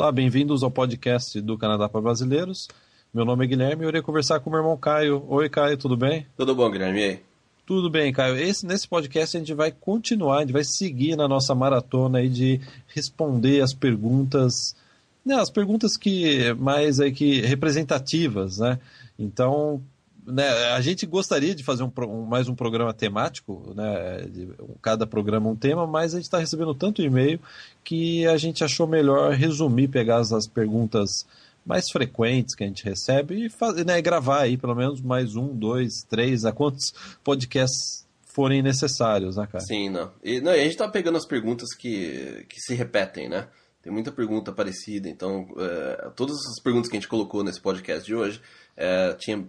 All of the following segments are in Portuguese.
Olá, bem-vindos ao podcast do Canadá para Brasileiros. Meu nome é Guilherme e eu irei conversar com o meu irmão Caio. Oi, Caio, tudo bem? Tudo bom, Guilherme? E aí? Tudo bem, Caio. Esse, nesse podcast a gente vai continuar, a gente vai seguir na nossa maratona aí de responder as perguntas, né, as perguntas que mais aí que representativas, né? Então, né, a gente gostaria de fazer um, um, mais um programa temático, né, de, cada programa um tema, mas a gente está recebendo tanto e-mail que a gente achou melhor resumir, pegar as, as perguntas mais frequentes que a gente recebe e né, gravar aí pelo menos mais um, dois, três, a quantos podcasts forem necessários, né, cara? Sim, não. E, não, e a gente tá pegando as perguntas que, que se repetem, né? Tem muita pergunta parecida, então é, todas as perguntas que a gente colocou nesse podcast de hoje é, tinha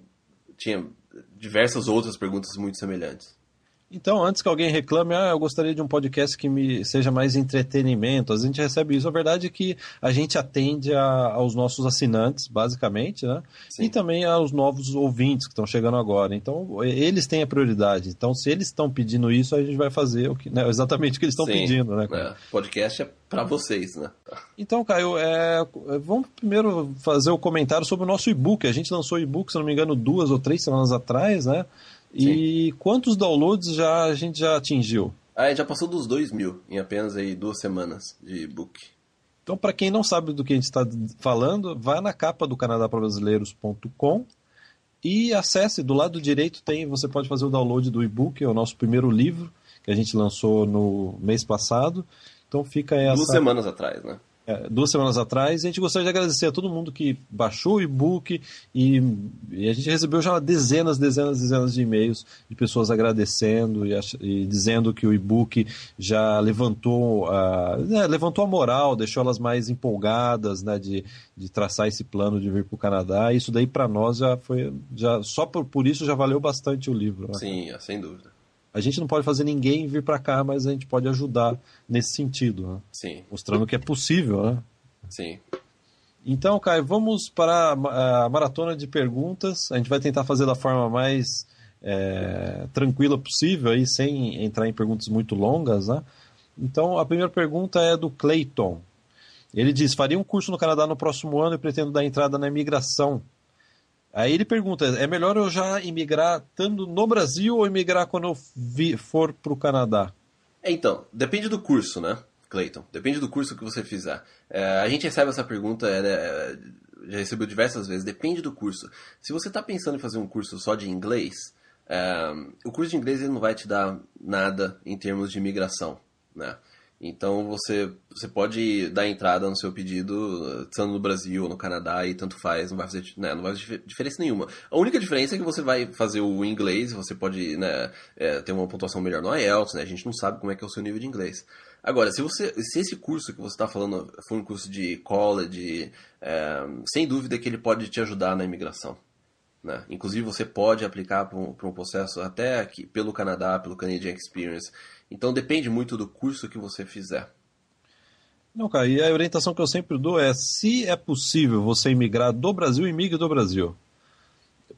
tinha diversas outras perguntas muito semelhantes. Então, antes que alguém reclame, ah, eu gostaria de um podcast que me seja mais entretenimento, a gente recebe isso. A verdade é que a gente atende a, aos nossos assinantes, basicamente, né? Sim. E também aos novos ouvintes que estão chegando agora. Então, eles têm a prioridade. Então, se eles estão pedindo isso, a gente vai fazer o que, né, exatamente o que eles estão pedindo, né? É, podcast é para vocês, né? Então, Caio, é, vamos primeiro fazer o comentário sobre o nosso e-book. A gente lançou o e-book, se não me engano, duas ou três semanas atrás, né? E quantos downloads já a gente já atingiu? Ah, já passou dos 2 mil em apenas aí duas semanas de book. Então, para quem não sabe do que a gente está falando, vá na capa do canadaprobrasileiros.com e acesse. Do lado direito tem, você pode fazer o download do e-book, é o nosso primeiro livro que a gente lançou no mês passado. Então fica essa... Duas semanas atrás, né? É, duas semanas atrás. E a gente gostaria de agradecer a todo mundo que baixou o e-book e, e, a gente recebeu já dezenas, dezenas, dezenas de e-mails de pessoas agradecendo e, e dizendo que o e-book já levantou a, né, levantou a moral, deixou elas mais empolgadas né, de, de traçar esse plano de vir para o Canadá. Isso daí para nós já foi, já, só por, por isso já valeu bastante o livro. Né? Sim, sem dúvida. A gente não pode fazer ninguém vir para cá, mas a gente pode ajudar nesse sentido, né? Sim. Mostrando que é possível, né? Sim. Então, Caio, vamos para a maratona de perguntas. A gente vai tentar fazer da forma mais é, tranquila possível, aí, sem entrar em perguntas muito longas, né? Então, a primeira pergunta é do Clayton. Ele diz: Faria um curso no Canadá no próximo ano e pretendo dar entrada na imigração. Aí ele pergunta: é melhor eu já imigrar estando no Brasil ou imigrar quando eu vi, for para o Canadá? É, então, depende do curso, né, Clayton? Depende do curso que você fizer. É, a gente recebe essa pergunta, é, é, já recebeu diversas vezes, depende do curso. Se você está pensando em fazer um curso só de inglês, é, o curso de inglês ele não vai te dar nada em termos de imigração, né? Então você, você pode dar entrada no seu pedido estando no Brasil ou no Canadá e tanto faz, não vai fazer, né, não vai fazer diferença nenhuma. A única diferença é que você vai fazer o inglês, você pode né, é, ter uma pontuação melhor no IELTS, né, a gente não sabe como é que é o seu nível de inglês. Agora, se, você, se esse curso que você está falando for um curso de college, é, sem dúvida que ele pode te ajudar na imigração. Né? Inclusive, você pode aplicar para um, um, processo até aqui, pelo Canadá, pelo Canadian Experience. Então, depende muito do curso que você fizer. Não, cara, e a orientação que eu sempre dou é: se é possível você imigrar do Brasil, imigre do Brasil.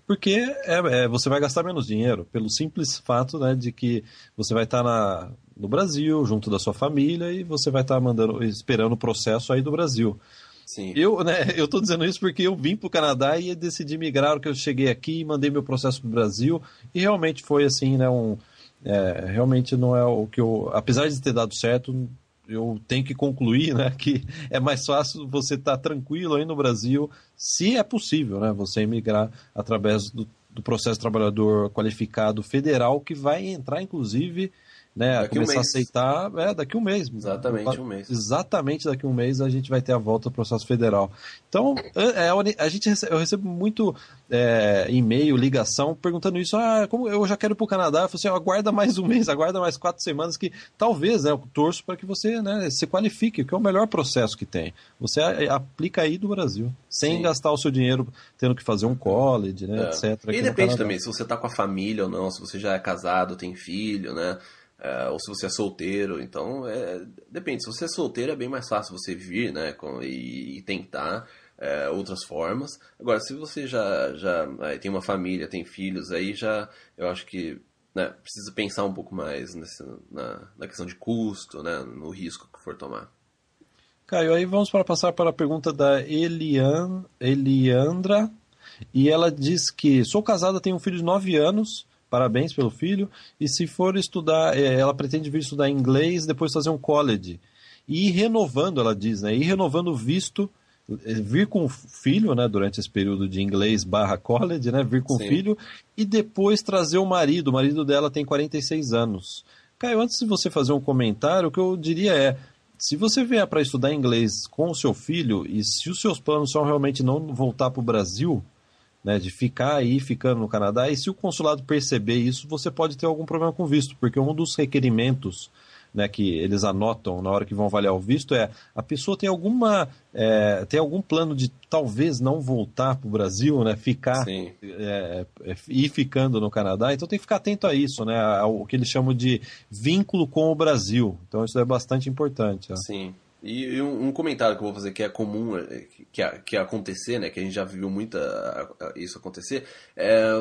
Porque é, é, você vai gastar menos dinheiro, pelo simples fato né, de que você vai estar na, no Brasil, junto da sua família, e você vai estar mandando, esperando o processo aí do Brasil. Sim. Eu, né, eu tô dizendo isso porque eu vim para o Canadá e decidi migrar, que eu cheguei aqui e mandei meu processo para o Brasil, e realmente foi assim, né, um, é, realmente não é o que eu, apesar de ter dado certo, eu tenho que concluir, né, que é mais fácil você estar tá tranquilo aí no Brasil, se é possível, né, você emigrar através do, do processo trabalhador qualificado federal, que vai entrar, inclusive, né, daqui começar um a aceitar é, daqui um mês. Exatamente um mês. Exatamente daqui um mês a gente vai ter a volta do processo federal. Então, é, é a gente recebe, eu recebo muito é, e-mail, ligação, perguntando isso. Ah, como eu já quero ir para o Canadá. Eu falo assim, aguarda mais um mês, aguarda mais quatro semanas, que talvez, né, eu torço para que você né, se qualifique, que é o melhor processo que tem. Você aplica aí do Brasil, sem Sim. gastar o seu dinheiro tendo que fazer um college, né, é. etc. E depende também se você está com a família ou não, se você já é casado, tem filho, né? É, ou se você é solteiro, então é, depende. Se você é solteiro é bem mais fácil você vir, né, com, e, e tentar é, outras formas. Agora, se você já já tem uma família, tem filhos, aí já eu acho que né, precisa pensar um pouco mais nessa, na, na questão de custo, né, no risco que for tomar. Caio, aí vamos para passar para a pergunta da Elian, Eliandra. E ela diz que sou casada, tenho um filho de 9 anos, parabéns pelo filho. E se for estudar, é, ela pretende vir estudar inglês, depois fazer um college. E ir renovando, ela diz, né? Ir renovando o visto é, vir com o filho, né, durante esse período de inglês barra college, né, vir com o filho e depois trazer o marido. O marido dela tem 46 anos. Caio, antes de você fazer um comentário, o que eu diria é, se você vier para estudar inglês com o seu filho e se os seus planos são realmente não voltar para o Brasil, né, de ficar aí, ficando no Canadá, e se o consulado perceber isso, você pode ter algum problema com visto, porque um dos requerimentos né, que eles anotam na hora que vão avaliar o visto é a pessoa tem alguma é, tem algum plano de talvez não voltar para o Brasil, né, ficar é, é, ir ficando no Canadá, então tem que ficar atento a isso, né, ao que eles chamam de vínculo com o Brasil. Então isso é bastante importante. Né? Sim. E, um, comentário que eu vou fazer que é comum é, que, que acontecer, né, que a gente já viu muito isso acontecer, é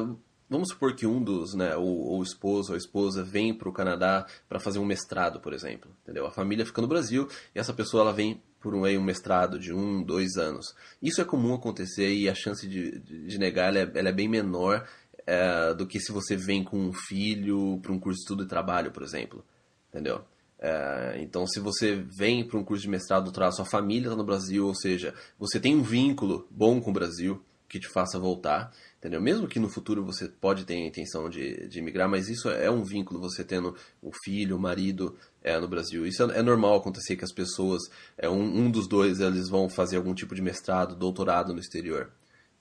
Vamos supor que um dos, né, o, o esposo ou a esposa vem para o Canadá para fazer um mestrado, por exemplo, entendeu? A família fica no Brasil e essa pessoa ela vem por um, um mestrado de um, dois anos. Isso é comum acontecer e a chance de, de, de negar ela é, ela é, bem menor é, do que se você vem com um filho para um curso de estudo e trabalho, por exemplo, entendeu? É, então, se você vem para um curso de mestrado, doutorado, sua família está no Brasil, ou seja, você tem um vínculo bom com o Brasil que te faça voltar entendeu? Mesmo que no futuro você pode ter a intenção de, de migrar, mas isso é um vínculo, você tendo um filho, um marido é, no Brasil. Isso é, é normal acontecer que as pessoas, é, um, um dos dois, eles vão fazer algum tipo de mestrado, doutorado no exterior.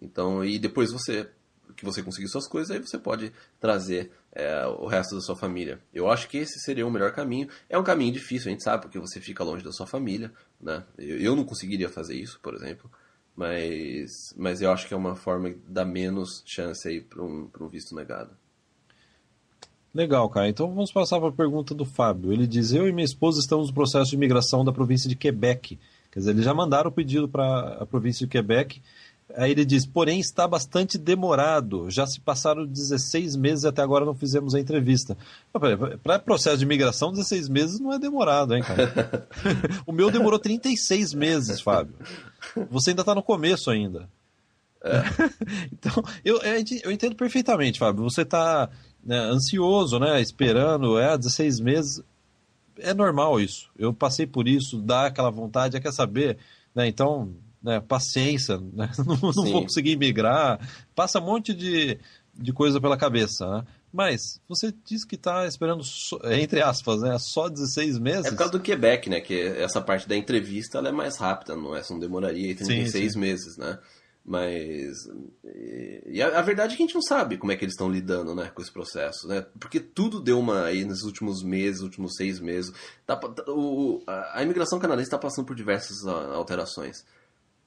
Então, e depois você que você conseguir suas coisas, aí você pode trazer é, o resto da sua família. Eu acho que esse seria o melhor caminho. É um caminho difícil, a gente sabe, porque você fica longe da sua família, né? Eu, eu não conseguiria fazer isso, por exemplo. Mas, mas eu acho que é uma forma que dá menos chance aí para um, um visto negado. Legal, cara. Então vamos passar para a pergunta do Fábio. Ele diz: Eu e minha esposa estamos no processo de imigração da província de Quebec. Quer dizer, eles já mandaram o pedido para a província de Quebec. Aí ele diz: porém está bastante demorado. Já se passaram 16 meses e até agora não fizemos a entrevista. Para processo de imigração, 16 meses não é demorado, hein, cara? o meu demorou 36 meses, Fábio. Você ainda está no começo ainda. É. então, eu, eu entendo perfeitamente, Fábio. Você está né, ansioso, né, esperando, é, 16 meses. É normal isso. Eu passei por isso, dá aquela vontade, é quer saber, né, então, né, paciência, né, não, não vou conseguir migrar. Passa um monte de, de coisa pela cabeça, né? Mas você disse que está esperando, entre aspas, né, só 16 meses. É por causa do Quebec, né? Que essa parte da entrevista é mais rápida, não é? Não demoraria 36 sim, sim. meses, né? Mas. E a, a, verdade é que a gente não sabe como é que eles estão lidando né, com esse processo, né? Porque tudo deu uma. aí nesses últimos meses, últimos seis meses. Tá, tá o, a, a imigração canadense está passando por diversas alterações.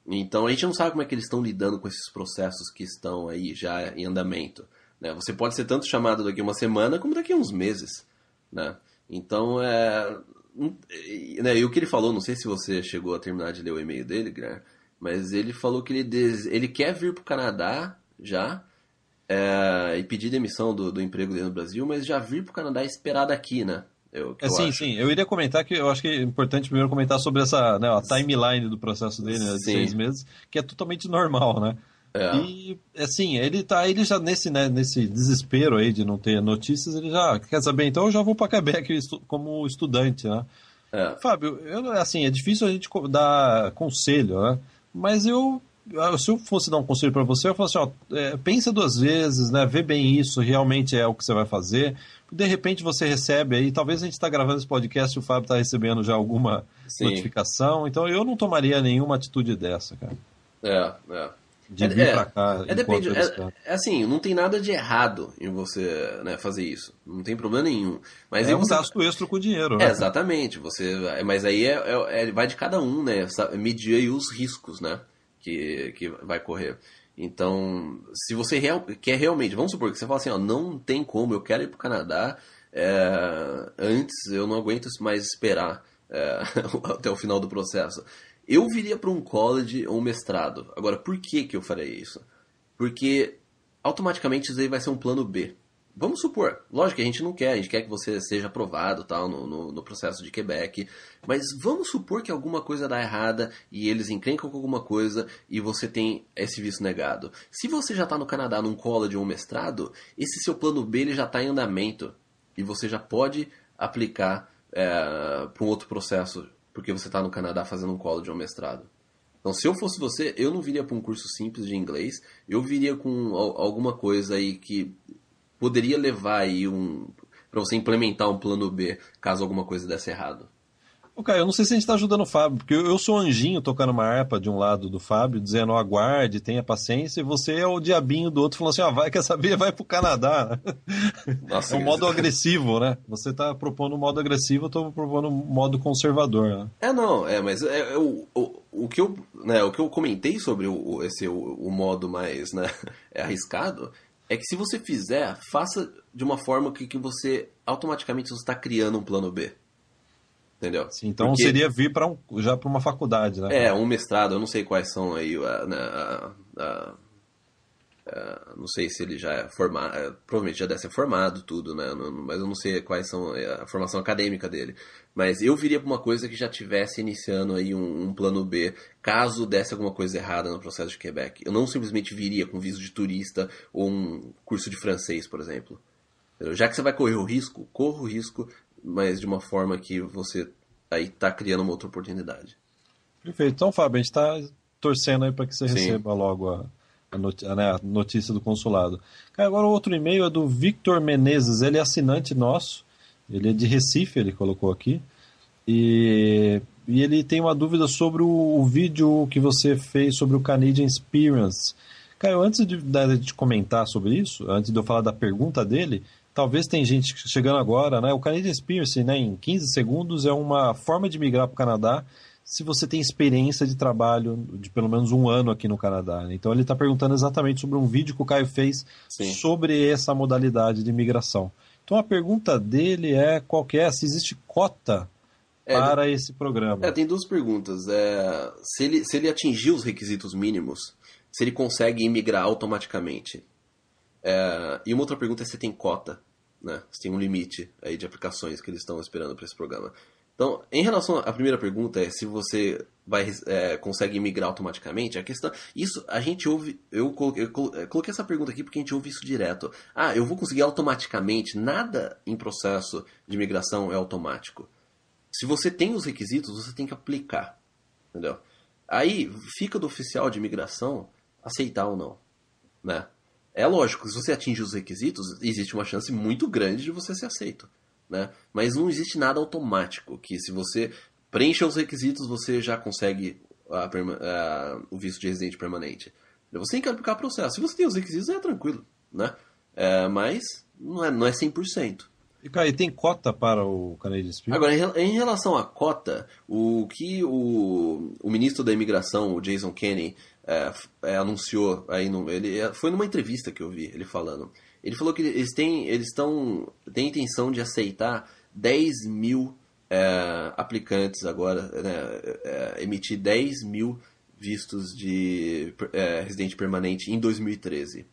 Então a gente não sabe como é que eles estão lidando com esses processos que estão aí já em andamento. Né? Você pode ser tanto chamado daqui uma semana como daqui a uns meses. Né? Então, é, né, e o que ele falou, não sei se você chegou a terminar de ler o e-mail dele, Guilherme, mas ele falou que ele, des... ele quer vir para o Canadá já é, e pedir demissão do, do emprego dele no Brasil, mas já vir para o Canadá e esperar daqui, né? Eu, é, sim, acho. sim. Eu iria comentar que eu acho que é importante primeiro comentar sobre essa né, a timeline do processo dele, né, de sim. seis meses, que é totalmente normal, né? É. E assim, ele tá ele já nesse, né, nesse desespero aí de não ter notícias, ele já quer saber, então eu já vou para Quebec como estudante, né? É. Fábio, eu, assim, é difícil a gente dar conselho, né? Mas eu se eu fosse dar um conselho para você, eu falaria assim, ó, é, pensa duas vezes, né? Vê bem isso, realmente é o que você vai fazer. De repente você recebe aí, talvez a gente está gravando esse podcast e o Fábio está recebendo já alguma Sim. notificação. Então eu não tomaria nenhuma atitude dessa, cara. É, é de vir é, pra cá. É, depende, é, é, assim, não tem nada de errado em você né, fazer isso. Não tem problema nenhum. Mas é um você... gasto extra com o dinheiro, né? É, exatamente. Você, mas aí é, é, é, vai de cada um, né? Medir aí os riscos, né? Que, que vai correr. Então, se você real, quer realmente, vamos supor que você fala assim, ó, não tem como, eu quero ir pro Canadá, é, antes eu não aguento mais esperar é, até o final do processo. Eu viria para um college ou um mestrado. Agora, por que, que eu faria isso? Porque automaticamente isso aí vai ser um plano B. vamos supor, lógico que a gente não quer, a gente quer que você seja aprovado tal no, no, no, processo de Quebec, mas vamos supor que alguma coisa dá errada e eles encrencam com alguma coisa e você tem esse visto negado. Se você já está no Canadá num college ou um mestrado, esse seu plano B ele já está em andamento e você já pode aplicar é, para um outro processo porque você está no Canadá fazendo um college ou um mestrado. Então, se eu fosse você, eu não viria para um curso simples de inglês, eu viria com alguma coisa aí que poderia levar aí um para você implementar um plano B caso alguma coisa desse errado. Ô, Caio, eu não sei se a gente está ajudando o Fábio, porque eu sou anjinho tocando uma harpa de um lado do Fábio, dizendo aguarde, tenha paciência, e você é o diabinho do outro falando assim, ah, vai, quer saber, vai pro Canadá. Nossa, é um modo agressivo, né? Você está propondo um modo agressivo, eu estou propondo um modo conservador, né? É, não, é, mas é, é o, o, o, que eu, né, o que eu comentei sobre o, esse, o, o modo mais né, é arriscado é que se você fizer, faça de uma forma que, que você automaticamente está criando um plano B. Entendeu? Sim, então Porque, seria vir para um, já para uma faculdade, né? É, um mestrado, eu não sei quais são aí, né, não sei se ele já é formado, é, provavelmente já deve ser formado tudo, né? Mas eu não sei quais são é, a formação acadêmica dele. Mas eu viria para uma coisa que já tivesse iniciando aí um, um, plano B, caso desse alguma coisa errada no processo de Quebec. Eu não simplesmente viria com visto de turista ou um curso de francês, por exemplo. Já que você vai correr o risco, corra o risco mas de uma forma que você aí está criando uma outra oportunidade. Perfeito. Então, Fábio, a gente está torcendo aí para que você Sim. receba logo a, a, notícia, né, a, notícia do consulado. Agora, o outro e-mail é do Victor Menezes, ele é assinante nosso, ele é de Recife, ele colocou aqui, e, e ele tem uma dúvida sobre o, o, vídeo que você fez sobre o Canadian Experience. Caio, antes de, de comentar sobre isso, antes de eu falar da pergunta dele, talvez tem gente chegando agora, né? O Canadian Experience, né, em 15 segundos, é uma forma de migrar para o Canadá se você tem experiência de trabalho de pelo menos um ano aqui no Canadá. Né? Então ele está perguntando exatamente sobre um vídeo que o Caio fez Sim. sobre essa modalidade de migração. Então a pergunta dele é qual é, se existe cota é, para esse programa. É, tem duas perguntas. É, se, ele, se ele atingir os requisitos mínimos, se ele consegue imigrar automaticamente. É, e uma outra pergunta é se tem cota, né? Se tem um limite aí de aplicações que eles estão esperando para esse programa. Então, em relação à primeira pergunta, é se você vai é, consegue migrar automaticamente, a questão. Isso a gente ouve. Eu coloquei, eu coloquei essa pergunta aqui porque a gente ouve isso direto. Ah, eu vou conseguir automaticamente. Nada em processo de migração é automático. Se você tem os requisitos, você tem que aplicar. Entendeu? Aí fica do oficial de imigração aceitar ou não. Né? É lógico, se você atinge os requisitos, existe uma chance muito grande de você ser aceito. Né? Mas não existe nada automático, que se você preenche os requisitos, você já consegue a, a, o visto de residente permanente. Você tem que aplicar o processo. Se você tem os requisitos, é tranquilo. Né? É, mas não é, não é 100%. E, cara, e tem cota para o Canadian Spirit? Agora, em relação à cota, o que o, o ministro da imigração, o Jason Kenney, é, é, anunciou aí no, ele é, foi numa entrevista que eu vi ele falando ele falou que eles têm eles estão têm intenção de aceitar 10 mil é, aplicantes agora né, é, emitir 10 mil vistos de é, residente permanente em 2013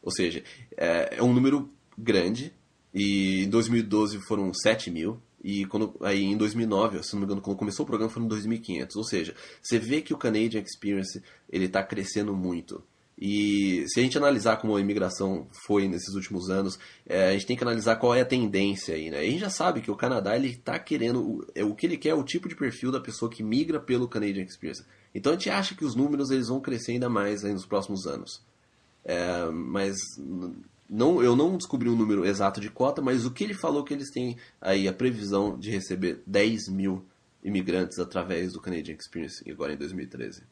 ou seja é, é um número grande e em 2012 foram 7 mil e quando, aí em 2009, se não me engano, quando começou o programa foram 2.500. Ou seja, você vê que o Canadian Experience ele está crescendo muito. E se a gente analisar como a imigração foi nesses últimos anos, é, a gente tem que analisar qual é a tendência aí, né? A gente já sabe que o Canadá ele está querendo o, é, o que ele quer é o tipo de perfil da pessoa que migra pelo Canadian Experience. Então a gente acha que os números eles vão crescer ainda mais nos próximos anos. É, mas não, eu não descobri o um número exato de cota, mas o que ele falou que eles têm aí a previsão de receber 10 mil imigrantes através do Canadian Experience agora em 2013.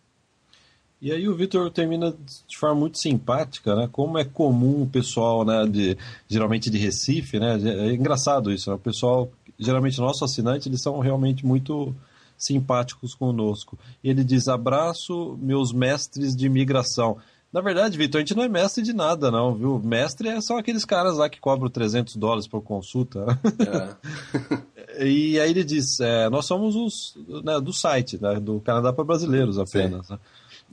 E aí o Vitor termina de forma muito simpática, né? Como é comum o pessoal, né, de, geralmente de Recife, né? É engraçado isso, né? O pessoal, geralmente nosso assinante, eles são realmente muito simpáticos conosco. Ele diz: "Abraço meus mestres de imigração". Na verdade, Vitor, a gente não é mestre de nada, não, viu? Mestre é são aqueles caras lá que cobram 300 dólares por consulta. É. e aí ele diz: é, nós somos os né, do site, né, do Canadá para brasileiros apenas. Né?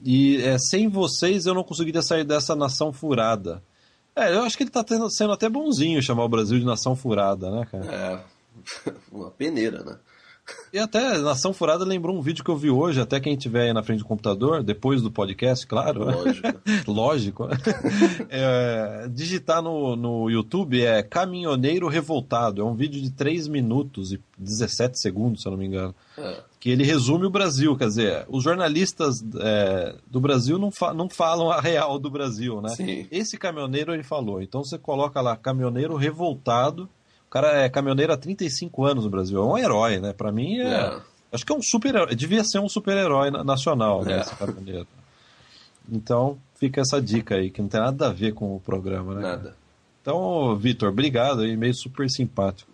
E é, sem vocês eu não conseguiria sair dessa nação furada. É, eu acho que ele tá tendo, sendo até bonzinho chamar o Brasil de nação furada, né, cara? É, uma peneira, né? E até Nação Furada lembrou um vídeo que eu vi hoje, até quem estiver aí na frente do computador, depois do podcast, claro. Lógico. Lógico. É, digitar no, no YouTube é Caminhoneiro Revoltado. É um vídeo de 3 minutos e 17 segundos, se eu não me engano. É. Que ele resume o Brasil. Quer dizer, os jornalistas é, do Brasil não, fa não falam a real do Brasil, né? Sim. Esse caminhoneiro ele falou. Então você coloca lá, Caminhoneiro Revoltado o cara é caminhoneiro há 35 anos no Brasil. É um herói, né? Pra mim é. É. Acho que é um super Devia ser um super-herói na- nacional, né? É. Esse caminhoneiro. Então, fica essa dica aí, que não tem nada a ver com o programa, né? Nada. Então, Vitor, obrigado aí, meio super simpático.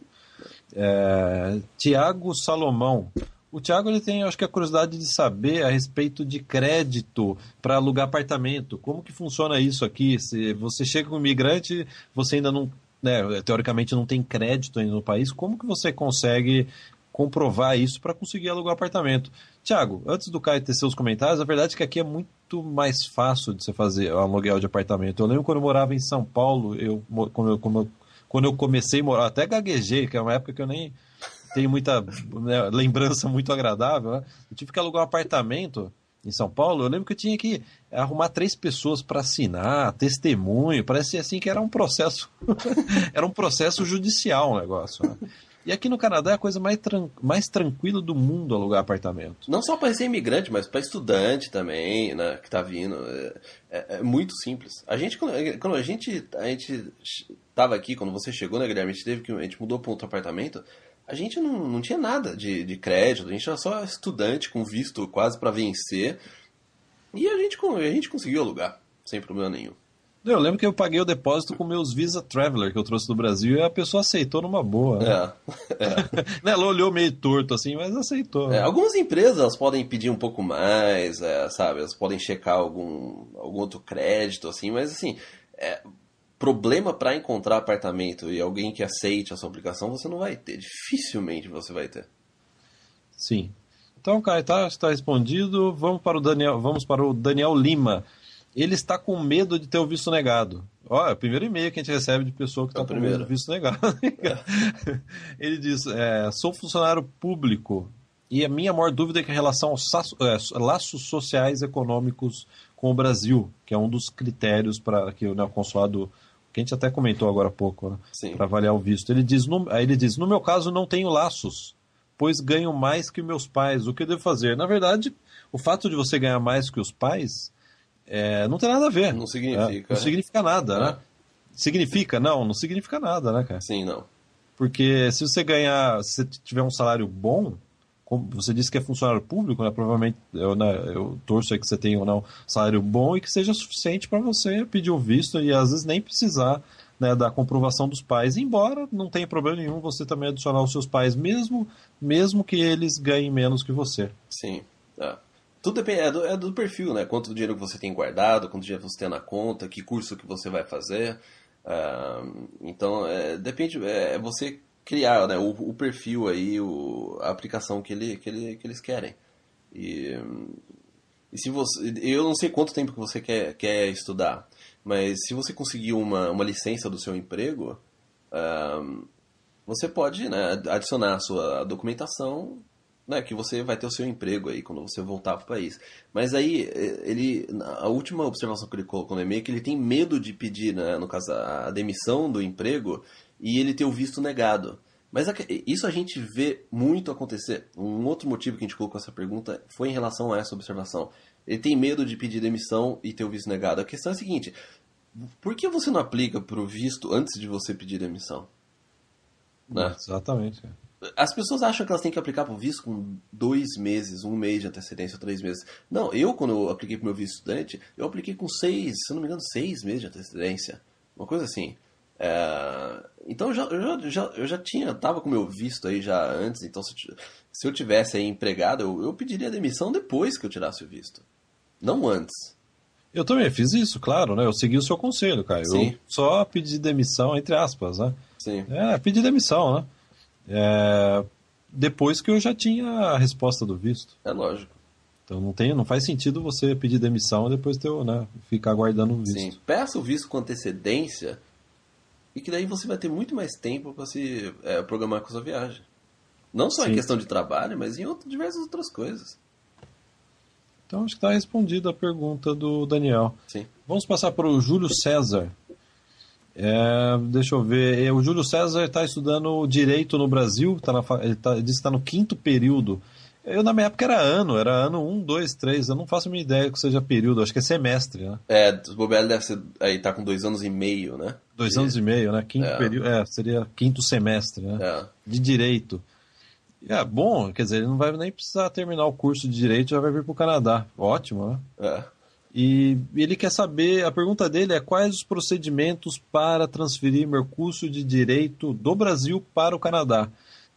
É, Tiago Salomão. O Tiago ele tem, acho que a curiosidade de saber a respeito de crédito para alugar apartamento. Como que funciona isso aqui? Se você chega com um imigrante, você ainda não, né, teoricamente não tem crédito ainda no país, como que você consegue comprovar isso para conseguir alugar um apartamento? Tiago, antes do Caio ter seus comentários, a verdade é que aqui é muito mais fácil de você fazer o aluguel de apartamento. Eu lembro quando eu morava em São Paulo, eu, quando, eu, eu- quando eu comecei a morar, até gaguejei, que é uma época que eu nem tenho muita né, lembrança muito agradável. Né? Eu tive que alugar um apartamento em São Paulo. Eu lembro que eu tinha que arrumar três pessoas para assinar, testemunho. Parece assim que era um processo, era um processo judicial o negócio. Né? E aqui no Canadá é a coisa mais, tran mais tranquila do mundo alugar apartamento. Não só para ser imigrante, mas para estudante também, né, que tá vindo. É, é- é muito simples. A gente, quando, quando a gente a gente tava aqui, quando você chegou, né, Guilherme, a gente teve que a gente mudou para outro apartamento. A gente não, não tinha nada de, de crédito, a gente era só estudante com visto quase para vencer. E a gente, a gente conseguiu alugar, sem problema nenhum. Eu lembro que eu paguei o depósito com meus Visa Traveler que eu trouxe do Brasil e a pessoa aceitou numa boa. Né? É. Né, Ela olhou meio torto assim, mas aceitou. É, algumas empresas elas podem pedir um pouco mais, é, sabe? Elas podem checar algum, algum outro crédito, assim, mas assim, é, problema para encontrar apartamento e alguém que aceite a sua aplicação você não vai ter. Dificilmente você vai ter. Sim. Então, Caio, tá, está respondido. Vamos para o Daniel, vamos para o Daniel Lima. Ele está com medo de ter o visto negado. Olha, é o primeiro e-mail que a gente recebe de pessoa que É está o com medo do visto negado. Ele diz: é, sou funcionário público e a minha maior dúvida é com relação aos é, laços sociais e econômicos com o Brasil, que é um dos critérios para que né, o consulado, que a gente até comentou agora há pouco, né, para avaliar o visto. Ele diz, no, aí ele diz: no meu caso não tenho laços, pois ganho mais que meus pais. O que eu devo fazer? Na verdade, o fato de você ganhar mais que os pais é, não tem nada a ver. Não significa, É, não né? significa nada, É. né? Significa? Não, não significa nada, né, cara? Sim, não. Porque se você ganhar, se você tiver um salário bom, você disse que é funcionário público, né? Provavelmente eu, né, eu torço aí que você tenha ou não um salário bom e que seja suficiente para você pedir o visto e às vezes nem precisar né, da comprovação dos pais, embora não tenha problema nenhum você também adicionar os seus pais, mesmo, mesmo que eles ganhem menos que você. Sim. É. Tudo depende é do, é do perfil, né? Quanto dinheiro você tem guardado, quanto dinheiro você tem na conta, que curso que você vai fazer. Ah, então, é, depende, é você criar né, o, o perfil aí, o, a aplicação que, ele, que, ele, que eles querem. E, e se você. Eu não sei quanto tempo que você quer, quer estudar, mas se você conseguir uma, uma licença do seu emprego, ah, você pode né, adicionar a sua documentação né, que você vai ter o seu emprego aí quando você voltar para o país. Mas aí, ele, a última observação que ele colocou no e-mail é que ele tem medo de pedir, né, no caso, a demissão do emprego e ele ter o visto negado. Mas isso a gente vê muito acontecer. Um outro motivo que a gente colocou essa pergunta foi em relação a essa observação. Ele tem medo de pedir demissão e ter o visto negado. A questão é a seguinte: por que você não aplica para o visto antes de você pedir demissão? Né? Exatamente. As pessoas acham que elas têm que aplicar para o visto com dois meses, um mês de antecedência, ou três meses. Não, eu, quando eu apliquei para o meu visto estudante, eu apliquei com seis, se não me engano, seis meses de antecedência. Uma coisa assim. É, Então eu já, eu já, eu já tinha, tava com o meu visto aí já antes, então se, se eu tivesse aí empregado, eu, eu pediria demissão depois que eu tirasse o visto. Não antes. Eu também fiz isso, claro, né? Eu segui o seu conselho, Caio. Sim. Eu só pedi demissão, entre aspas, né? Sim. É, pedi demissão, né? É, depois que eu já tinha a resposta do visto. É lógico. Então não tem, não faz sentido você pedir demissão e depois ter, né, ficar aguardando o visto. Sim, peça o visto com antecedência e que daí você vai ter muito mais tempo para se é, programar com a sua viagem. Não só Sim. em questão de trabalho, mas em outro, diversas outras coisas. Então acho que está respondida a pergunta do Daniel. Sim. Vamos passar para o Júlio César. É, deixa eu ver. É, o Júlio César está estudando direito no Brasil. Tá na, ele, tá, ele disse que está no quinto período. Eu, na minha época, era ano. Era ano 1, 2, 3. Eu não faço a minha ideia que seja período. Acho que é semestre, né? É, o Bobel deve ser. Aí tá com dois anos e meio, né? Dois anos e meio, né? Quinto é. período. É, seria quinto semestre, né? É. De direito. É bom, quer dizer, ele não vai nem precisar terminar o curso de direito, já vai vir para o Canadá. Ótimo, né? É. E ele quer saber, a pergunta dele é quais os procedimentos para transferir meu curso de direito do Brasil para o Canadá.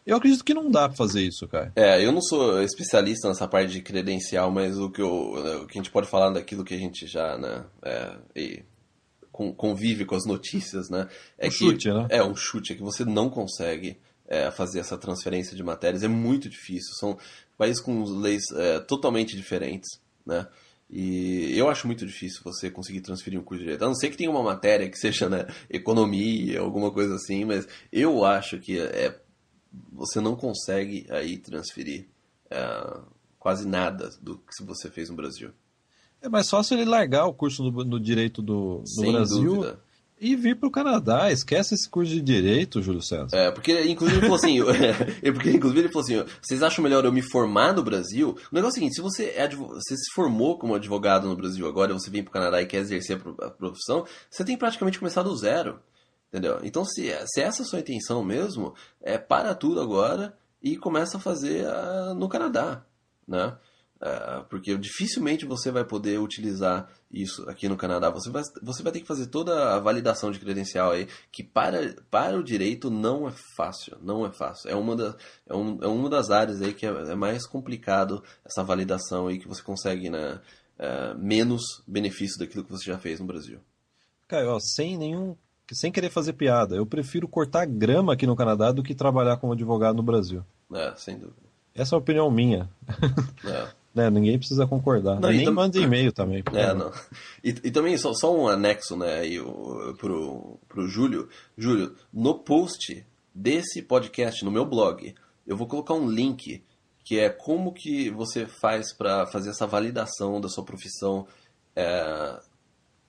Eu acredito que não dá para fazer isso, cara. É, eu não sou especialista nessa parte de credencial, mas o que, eu, o que a gente pode falar daquilo que a gente já, né, é, convive com as notícias, né? É um que, chute, né? É, um chute, é que você não consegue é, fazer essa transferência de matérias. É muito difícil. São países com leis é, totalmente diferentes, né? E eu acho muito difícil você conseguir transferir um curso de direito. A não ser que tenha uma matéria que seja né, economia, alguma coisa assim, mas eu acho que é, você não consegue aí transferir é, quase nada do que você fez no Brasil. É mais fácil ele largar o curso no, no direito do, do Brasil dúvida e vir para o Canadá. Esquece esse curso de direito, Júlio César. É, porque inclusive ele falou assim, é, porque inclusive ele falou assim, vocês acham melhor eu me formar no Brasil? O negócio é o seguinte, se você, é, você se formou como advogado no Brasil agora, você vem para o Canadá e quer exercer a profissão, você tem praticamente começar do zero. Entendeu? Então, se, se essa é a sua intenção mesmo, é para tudo agora e começa a fazer uh, no Canadá, né? Uh, porque dificilmente você vai poder utilizar isso aqui no Canadá. Você vai, você vai ter que fazer toda a validação de credencial aí, que para, para o direito não é fácil. Não é fácil. É uma, da, é, um, é uma das áreas aí que é, é mais complicado essa validação aí, que você consegue né, uh, menos benefício daquilo que você já fez no Brasil. Caio, sem nenhum. Sem querer fazer piada, eu prefiro cortar grama aqui no Canadá do que trabalhar como advogado no Brasil. É, sem dúvida. Essa é a opinião minha. É. né, ninguém precisa concordar. Não, nem tam... manda e-mail também. É, não. E, e, também, só, só um anexo né, aí, o, pro, pro Júlio. Júlio, no post desse podcast, no meu blog, eu vou colocar um link que é como que você faz para fazer essa validação da sua profissão é,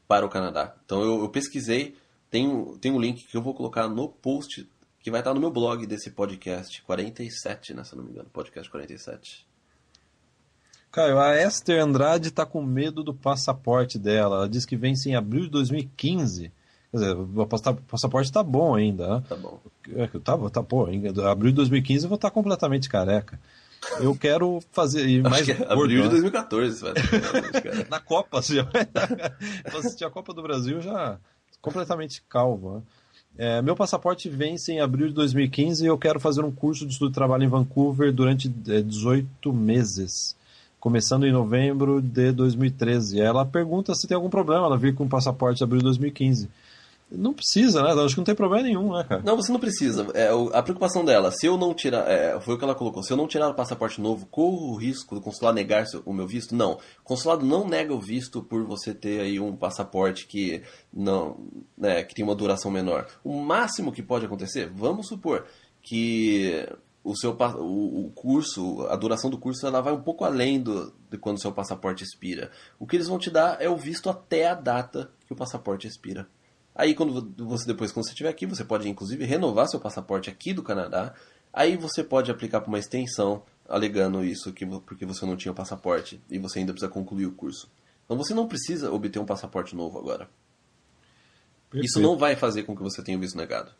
para o Canadá. Então eu, eu pesquisei, tem, tem um link que eu vou colocar no post que vai estar no meu blog desse podcast 47, né, se não me engano, podcast 47. Caio, a Esther Andrade está com medo do passaporte dela. Ela diz que vence em abril de 2015. Quer dizer, o passaporte está bom ainda. Né? Tá bom. É, tá, tá, pô, em abril de 2015 eu vou estar tá completamente careca. Eu quero fazer. E mais que é abril de 2014, né? Na Copa, você já vai. assistir a Copa do Brasil já completamente calvo. Né? É, meu passaporte vence em abril de 2015 e eu quero fazer um curso de estudo de trabalho em Vancouver durante 18 é, meses começando em novembro de 2013. Ela pergunta se tem algum problema ela vir com o passaporte de abril de 2015. Não precisa, né? Acho que não tem problema nenhum, né, cara? Não, você não precisa. É, a preocupação dela, se eu não tirar. É, foi o que ela colocou. Se eu não tirar o passaporte novo, corro o risco do consulado negar o meu visto? Não. O consulado não nega o visto por você ter aí um passaporte que não. Né, que tem uma duração menor. O máximo que pode acontecer, vamos supor que o seu o, curso, a duração do curso, ela vai um pouco além do, de quando o seu passaporte expira. O que eles vão te dar é o visto até a data que o passaporte expira. Aí quando você depois quando você estiver aqui, você pode inclusive renovar seu passaporte aqui do Canadá. Aí você pode aplicar para uma extensão alegando isso que porque você não tinha o passaporte e você ainda precisa concluir o curso. Então você não precisa obter um passaporte novo agora. Perfeito. Isso não vai fazer com que você tenha o visto negado.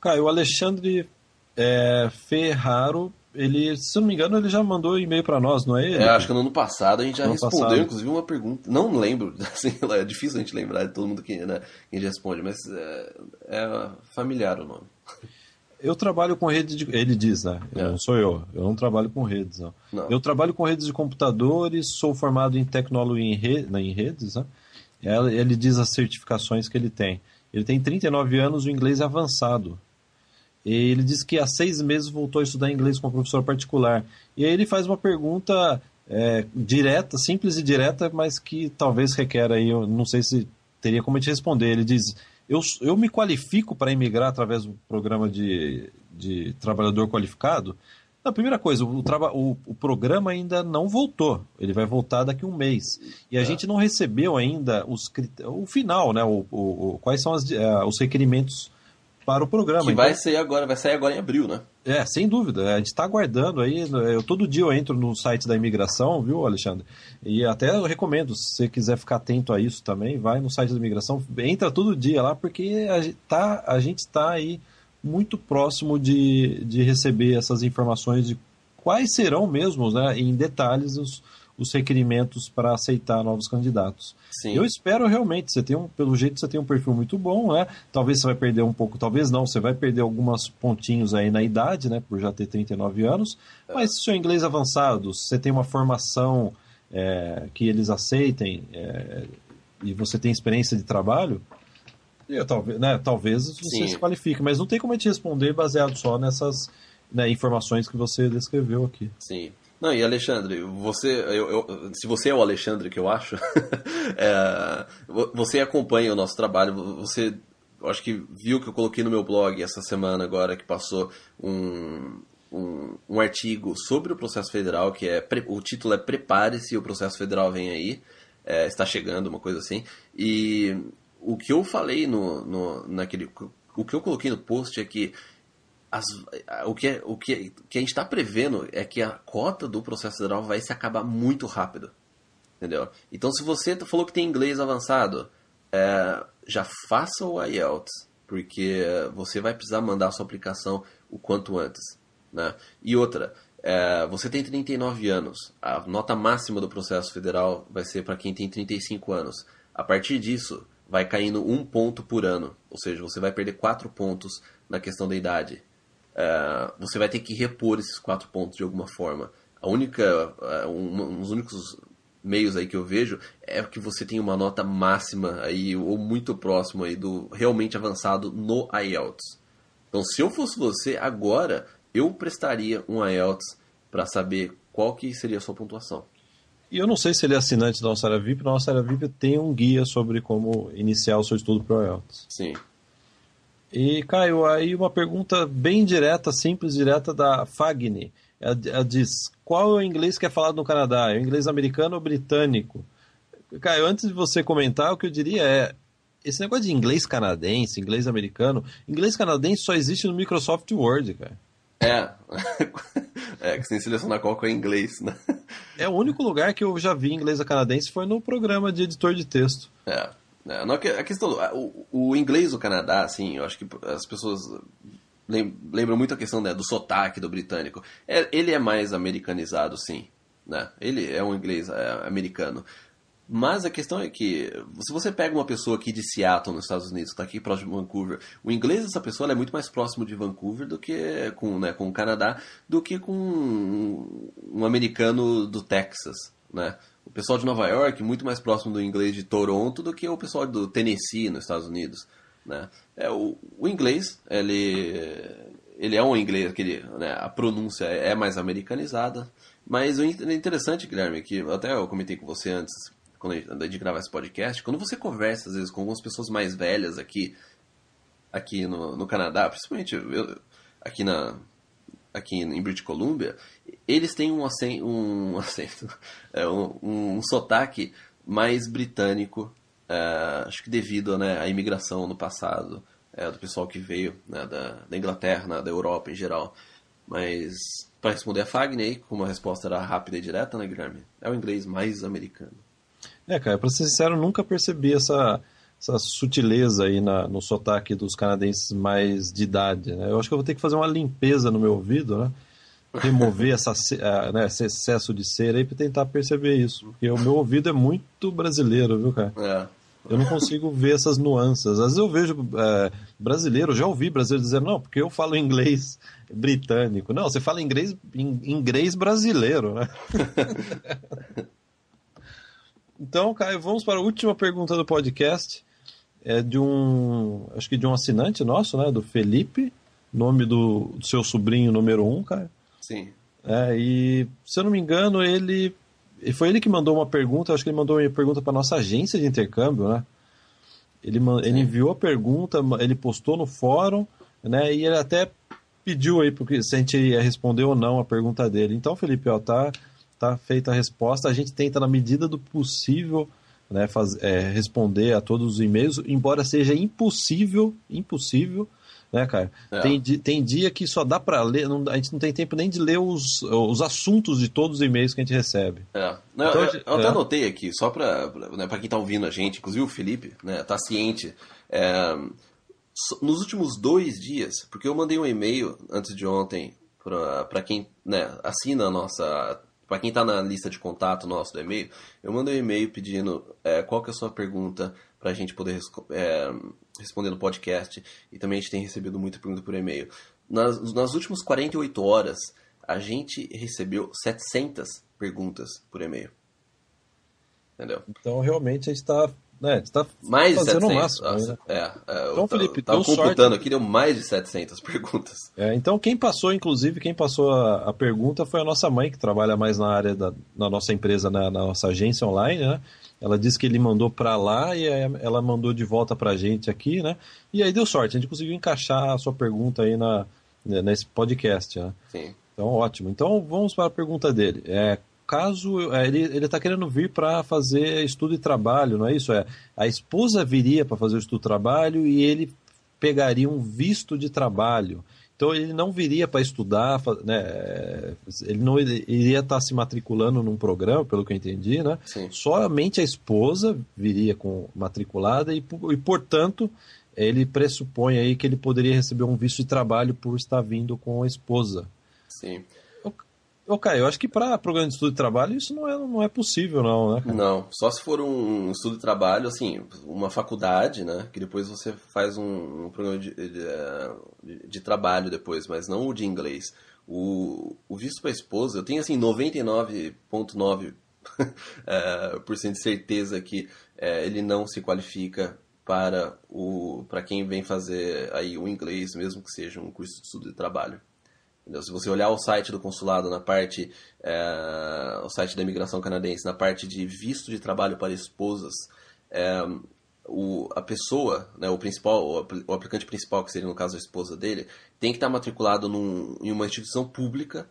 Caio, o Alexandre é, Ferraro, ele, se não me engano, ele já mandou e-mail para nós, não é ele? É, acho que no ano passado a gente já respondeu, passado. inclusive, uma pergunta. Não lembro, assim, é difícil a gente lembrar de todo mundo que, né, que a gente responde, mas é, é familiar o nome. Eu trabalho com redes de. Ele diz, né? É. Não sou eu. Eu não trabalho com redes. Não. não. Eu trabalho com redes de computadores, sou formado em tecnologia em, re... Né, em redes. Né? Ele diz as certificações que ele tem. Ele tem 39 anos, o inglês é avançado. Ele diz que há seis meses voltou a estudar inglês com uma professora particular. E aí ele faz uma pergunta é, direta, simples e direta, mas que talvez requer aí, eu não sei se teria como te responder. Ele diz: eu, eu me qualifico para emigrar através do programa de, de trabalhador qualificado? A primeira coisa, o, o, o, programa ainda não voltou. Ele vai voltar daqui a um mês. E a é. gente não recebeu ainda os, o final, né? O, o quais são as, uh, os requerimentos para o programa. Que então, vai ser agora, vai sair agora em abril, né? É, sem dúvida. A gente está aguardando aí. Eu, todo dia eu entro no site da imigração, viu, Alexandre? E até eu recomendo, se você quiser ficar atento a isso também, vai no site da imigração, entra todo dia lá, porque a, tá, a gente está aí muito próximo de, de receber essas informações de quais serão mesmo, né, em detalhes, os, os requerimentos para aceitar novos candidatos. Sim. Eu espero realmente, você tem um, pelo jeito você tem um perfil muito bom, né? Talvez você vai perder um pouco, talvez não, você vai perder alguns pontinhos aí na idade, né? Por já ter 39 anos, é. mas se seu inglês avançado, se você tem uma formação é, que eles aceitem é, e você tem experiência de trabalho, eu, talvez, né, talvez você Sim. se qualifique, mas não tem como te responder baseado só nessas né, informações que você descreveu aqui. Sim. Não, e Alexandre, você, eu, eu, se você é o Alexandre que eu acho, é, você acompanha o nosso trabalho, você, acho que viu que eu coloquei no meu blog essa semana agora que passou um, um, um artigo sobre o processo federal, que é, o título é Prepare-se, o processo federal vem aí, é, está chegando, uma coisa assim, e o que eu falei no, no, naquele, o que eu coloquei no post é que as, o, que, é, o que, que a gente está prevendo é que a cota do processo federal vai se acabar muito rápido. Entendeu? Então, se você falou que tem inglês avançado, é, já faça o IELTS, porque você vai precisar mandar a sua aplicação o quanto antes. Né? E outra, é, você tem 39 anos, a nota máxima do processo federal vai ser para quem tem 35 anos. A partir disso, vai caindo um ponto por ano, ou seja, você vai perder quatro pontos na questão da idade uh, você vai ter que repor esses quatro pontos de alguma forma. A única, uh, um, um dos únicos meios aí que eu vejo é que você tem uma nota máxima aí ou muito próximo aí do realmente avançado no IELTS. Então, se eu fosse você agora, eu prestaria um IELTS para saber qual que seria a sua pontuação. E eu não sei se ele é assinante da nossa área VIP, na nossa área VIP tem um guia sobre como iniciar o seu estudo para o IELTS. Sim. E, Caio, aí uma pergunta bem direta, simples, direta da Fagni. Ela diz: qual é o inglês que é falado no Canadá? É o inglês americano ou britânico? Caio, antes de você comentar, o que eu diria é: esse negócio de inglês canadense, inglês americano, inglês canadense só existe no Microsoft Word, cara. É. é, que sem selecionar qual que é inglês, né? É o único lugar que eu já vi inglês canadense foi no programa de editor de texto. É. É, não, a questão, o, o, inglês do Canadá, assim, eu acho que as pessoas lembram muito a questão né, do sotaque do britânico. É, ele é mais americanizado, sim. Né? Ele é um inglês é, americano. Mas a questão é que, se você pega uma pessoa aqui de Seattle, nos Estados Unidos, que está aqui próximo de Vancouver, o inglês dessa pessoa é muito mais próximo de Vancouver do que com, né, com o Canadá, do que com um, um americano do Texas, né? O pessoal de Nova York muito mais próximo do inglês de Toronto do que o pessoal do Tennessee nos Estados Unidos, né? É o, o inglês ele ele é um inglês aquele, né, a pronúncia é mais americanizada, mas o interessante, Guilherme, que até eu comentei com você antes quando a gente grava esse podcast, quando você conversa às vezes com algumas pessoas mais velhas aqui aqui no, no Canadá, principalmente eu, aqui na aqui em British Columbia, eles têm um acento, um, acento, é, um, um sotaque mais britânico, é, acho que devido né, à imigração no passado, é, do pessoal que veio né, da, da, Inglaterra, né, da Europa em geral. Mas, para responder a Fagner, como a resposta era rápida e direta, né, Guilherme? É o inglês mais americano. É, cara, pra ser sincero, eu nunca percebi essa, essa sutileza aí na, no sotaque dos canadenses mais de idade, né? Eu acho que eu vou ter que fazer uma limpeza no meu ouvido, né? Remover essa, né, esse excesso de cera aí para tentar perceber isso. Porque o meu ouvido é muito brasileiro, viu, cara? É. Eu não consigo ver essas nuances. Às vezes eu vejo é, brasileiro, já ouvi brasileiro dizendo, não, porque eu falo inglês britânico. Não, você fala inglês, inglês brasileiro, né? então, Caio, vamos para a última pergunta do podcast é de um, acho que de um assinante nosso, né, do Felipe, nome do, do seu sobrinho número um, cara. Sim. É, e se eu não me engano, ele E foi ele que mandou uma pergunta, acho que ele mandou uma pergunta para nossa agência de intercâmbio, né? Ele, ele enviou a pergunta, ele postou no fórum, né? E ele até pediu aí porque se a gente ia responder ou não a pergunta dele. Então, Felipe, ó, tá, tá feita a resposta. A gente tenta, na medida do possível, né, faz, é, responder a todos os e-mails, embora seja impossível, impossível, né, cara? É. Tem, tem dia que só dá para ler, não, a gente não tem tempo nem de ler os, os assuntos de todos os e-mails que a gente recebe. É. Não, então, eu, eu, até é. anotei aqui, só para né, quem tá ouvindo a gente, inclusive o Felipe, né, tá ciente. É, nos últimos dois dias, porque eu mandei um e-mail antes de ontem para quem né, assina a nossa. Para quem está na lista de contato nosso do e-mail, eu mandei um e-mail pedindo é, qual que é a sua pergunta para a gente poder é, responder no podcast. E também a gente tem recebido muita pergunta por e-mail. Nas, nas últimas 48 horas, a gente recebeu 700 perguntas por e-mail. Entendeu? Então, realmente, a gente está né, está mais fazendo 700, o máximo. Nossa, é, é, então, Felipe, estava computando sorte. aqui, deu mais de 700 perguntas. É, então, quem passou, inclusive, quem passou a, a, pergunta foi a nossa mãe, que trabalha mais na área da na nossa empresa, na, na nossa agência online, né? Ela disse que ele mandou para lá e ela mandou de volta para a gente aqui, né? E aí deu sorte, a gente conseguiu encaixar a sua pergunta aí na, né, nesse podcast, né? Sim. Então, ótimo. Então, vamos para a pergunta dele. É, caso é, ele está querendo vir para fazer estudo e trabalho, não é isso? É, a esposa viria para fazer o estudo e trabalho e ele pegaria um visto de trabalho. Então ele não viria para estudar, né? ele não iria estar tá se matriculando num programa, pelo que eu entendi, né? Sim. Somente a esposa viria com matriculada e, e, portanto, ele pressupõe aí que ele poderia receber um visto de trabalho por estar vindo com a esposa. Sim. Ô, Caio, eu acho que para programa de estudo de trabalho isso não é, não é possível, não, né? Não, só se for um estudo de trabalho, assim, uma faculdade, né? Que depois você faz um, um programa de, de, de, de, trabalho depois, mas não o de inglês. O, o visto para esposa, eu tenho, assim, 99,9% é, cento de certeza que é, ele não se qualifica para, o, para quem vem fazer aí o inglês, mesmo que seja um curso de estudo de trabalho. Entendeu? Se você olhar o site do consulado na parte, é, o site da imigração canadense, na parte de visto de trabalho para esposas, é, o, a pessoa, né, o principal, o aplicante principal, que seria no caso a esposa dele, tem que estar matriculado num, em uma instituição pública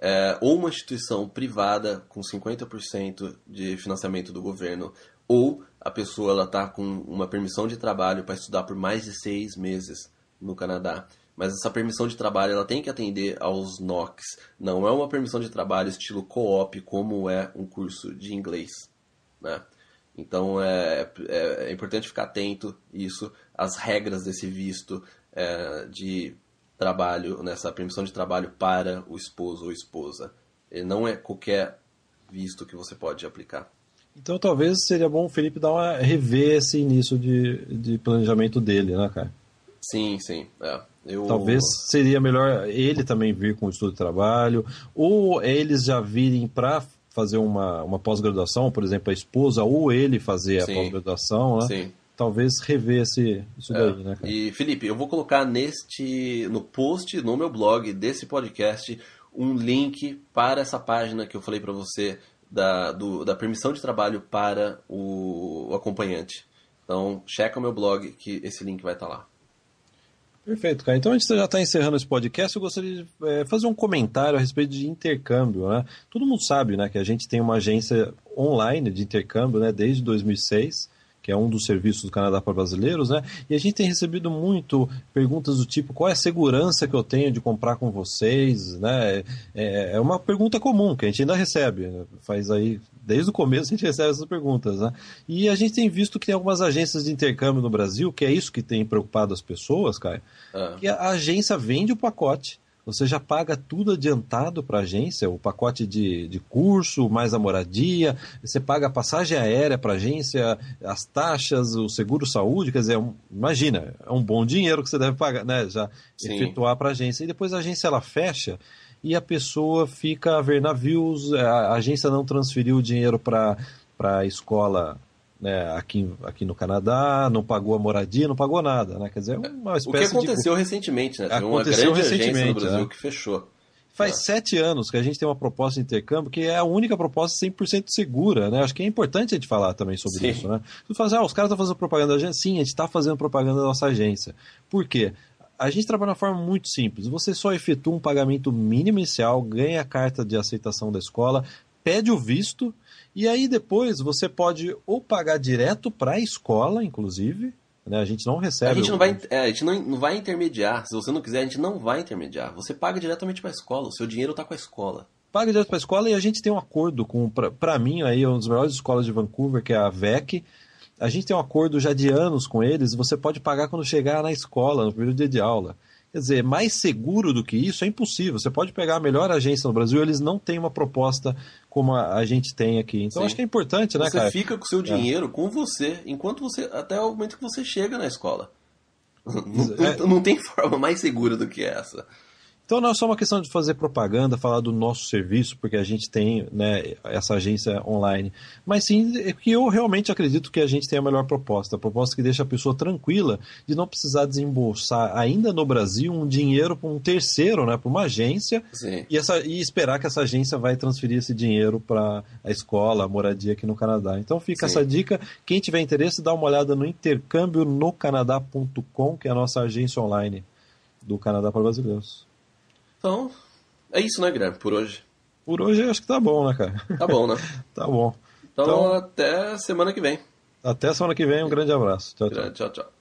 é, ou uma instituição privada com 50% de financiamento do governo, ou a pessoa está com uma permissão de trabalho para estudar por mais de seis meses no Canadá mas essa permissão de trabalho ela tem que atender aos NOCs. Não é uma permissão de trabalho estilo co-op como é um curso de inglês, né? Então é, é, é importante ficar atento isso, as regras desse visto é, de trabalho, nessa permissão de trabalho para o esposo ou esposa. Não é qualquer visto que você pode aplicar. Então talvez seria bom o Felipe dar uma rever esse início de, de planejamento dele, né, cara? Sim, sim. É. Eu... Talvez seria melhor ele também vir com o estudo de trabalho, ou eles já virem para fazer uma, uma pós-graduação, por exemplo, a esposa, ou ele fazer Sim. a pós-graduação, né? Sim. Talvez rever esse, isso é. daí, né? Cara? E, Felipe, eu vou colocar neste, no post, no meu blog desse podcast, um link para essa página que eu falei para você da, do, da permissão de trabalho para o, o acompanhante. Então, checa o meu blog que esse link vai estar lá. Perfeito, cara. Então a gente já está encerrando esse podcast. Eu gostaria de é, fazer um comentário a respeito de intercâmbio. Né? Todo mundo sabe né, que a gente tem uma agência online de intercâmbio né, desde 2006 que é um dos serviços do Canadá para brasileiros, né? E a gente tem recebido muito perguntas do tipo: qual é a segurança que eu tenho de comprar com vocês, né? É, é uma pergunta comum que a gente ainda recebe. Né? Faz aí desde o começo a gente recebe essas perguntas, né? E a gente tem visto que tem algumas agências de intercâmbio no Brasil, que é isso que tem preocupado as pessoas, Caio, ah. que a agência vende o pacote você já paga tudo adiantado para a agência, o pacote de, de curso, mais a moradia, você paga a passagem aérea para a agência, as taxas, o seguro-saúde, quer dizer, um, imagina, é um bom dinheiro que você deve pagar, né, já Sim. efetuar para a agência. E depois a agência ela fecha e a pessoa fica a ver navios, a agência não transferiu o dinheiro para a escola né, aqui, aqui no Canadá, não pagou a moradia, não pagou nada, né? Quer dizer, uma espécie O que aconteceu de... recentemente, né? Teve uma grande agência no Brasil né? que fechou. Faz é. sete anos que a gente tem uma proposta de intercâmbio que é a única proposta 100% segura, né? Acho que é importante a gente falar também sobre Sim. isso, né? Tu fala assim, ah, os caras estão fazendo propaganda da agência. Sim, a gente está fazendo propaganda da nossa agência. Por quê? A gente trabalha de uma forma muito simples. Você só efetua um pagamento mínimo inicial, ganha a carta de aceitação da escola, pede o visto, e aí depois você pode ou pagar direto para a escola, inclusive, né? A gente não recebe. A gente não vai, é, a gente não, não vai intermediar. Se você não quiser, a gente não vai intermediar. Você paga diretamente para a escola. O seu dinheiro está com a escola. Paga direto para a escola e a gente tem um acordo com, para mim, aí, uma das melhores escolas de Vancouver, que é a VEC. A gente tem um acordo já de anos com eles. Você pode pagar quando chegar na escola, no primeiro dia de aula. Quer dizer, mais seguro do que isso é impossível. Você pode pegar a melhor agência no Brasil, eles não têm uma proposta como a, gente tem aqui. Então Sim. acho que é importante, né, você cara? Você fica com o seu é. dinheiro é. com você, enquanto você. até o momento que você chega na escola. Não, é. não tem forma mais segura do que essa. Então não é só uma questão de fazer propaganda, falar do nosso serviço, porque a gente tem né, essa agência online, mas sim é que eu realmente acredito que a gente tem a melhor proposta, a proposta que deixa a pessoa tranquila de não precisar desembolsar ainda no Brasil um dinheiro para um terceiro, né, para uma agência, e, essa, e esperar que essa agência vai transferir esse dinheiro para a escola, a moradia aqui no Canadá. Então fica sim. essa dica, quem tiver interesse dá uma olhada no intercâmbio no canadá.com, que é a nossa agência online do Canadá para brasileiros. Então, é isso, né, Guilherme, por hoje. Por hoje acho que tá bom, né, cara? Tá bom, né? tá bom. Então, então, até semana que vem. Até semana que vem, um grande abraço. Tchau, tchau. Tchau, tchau.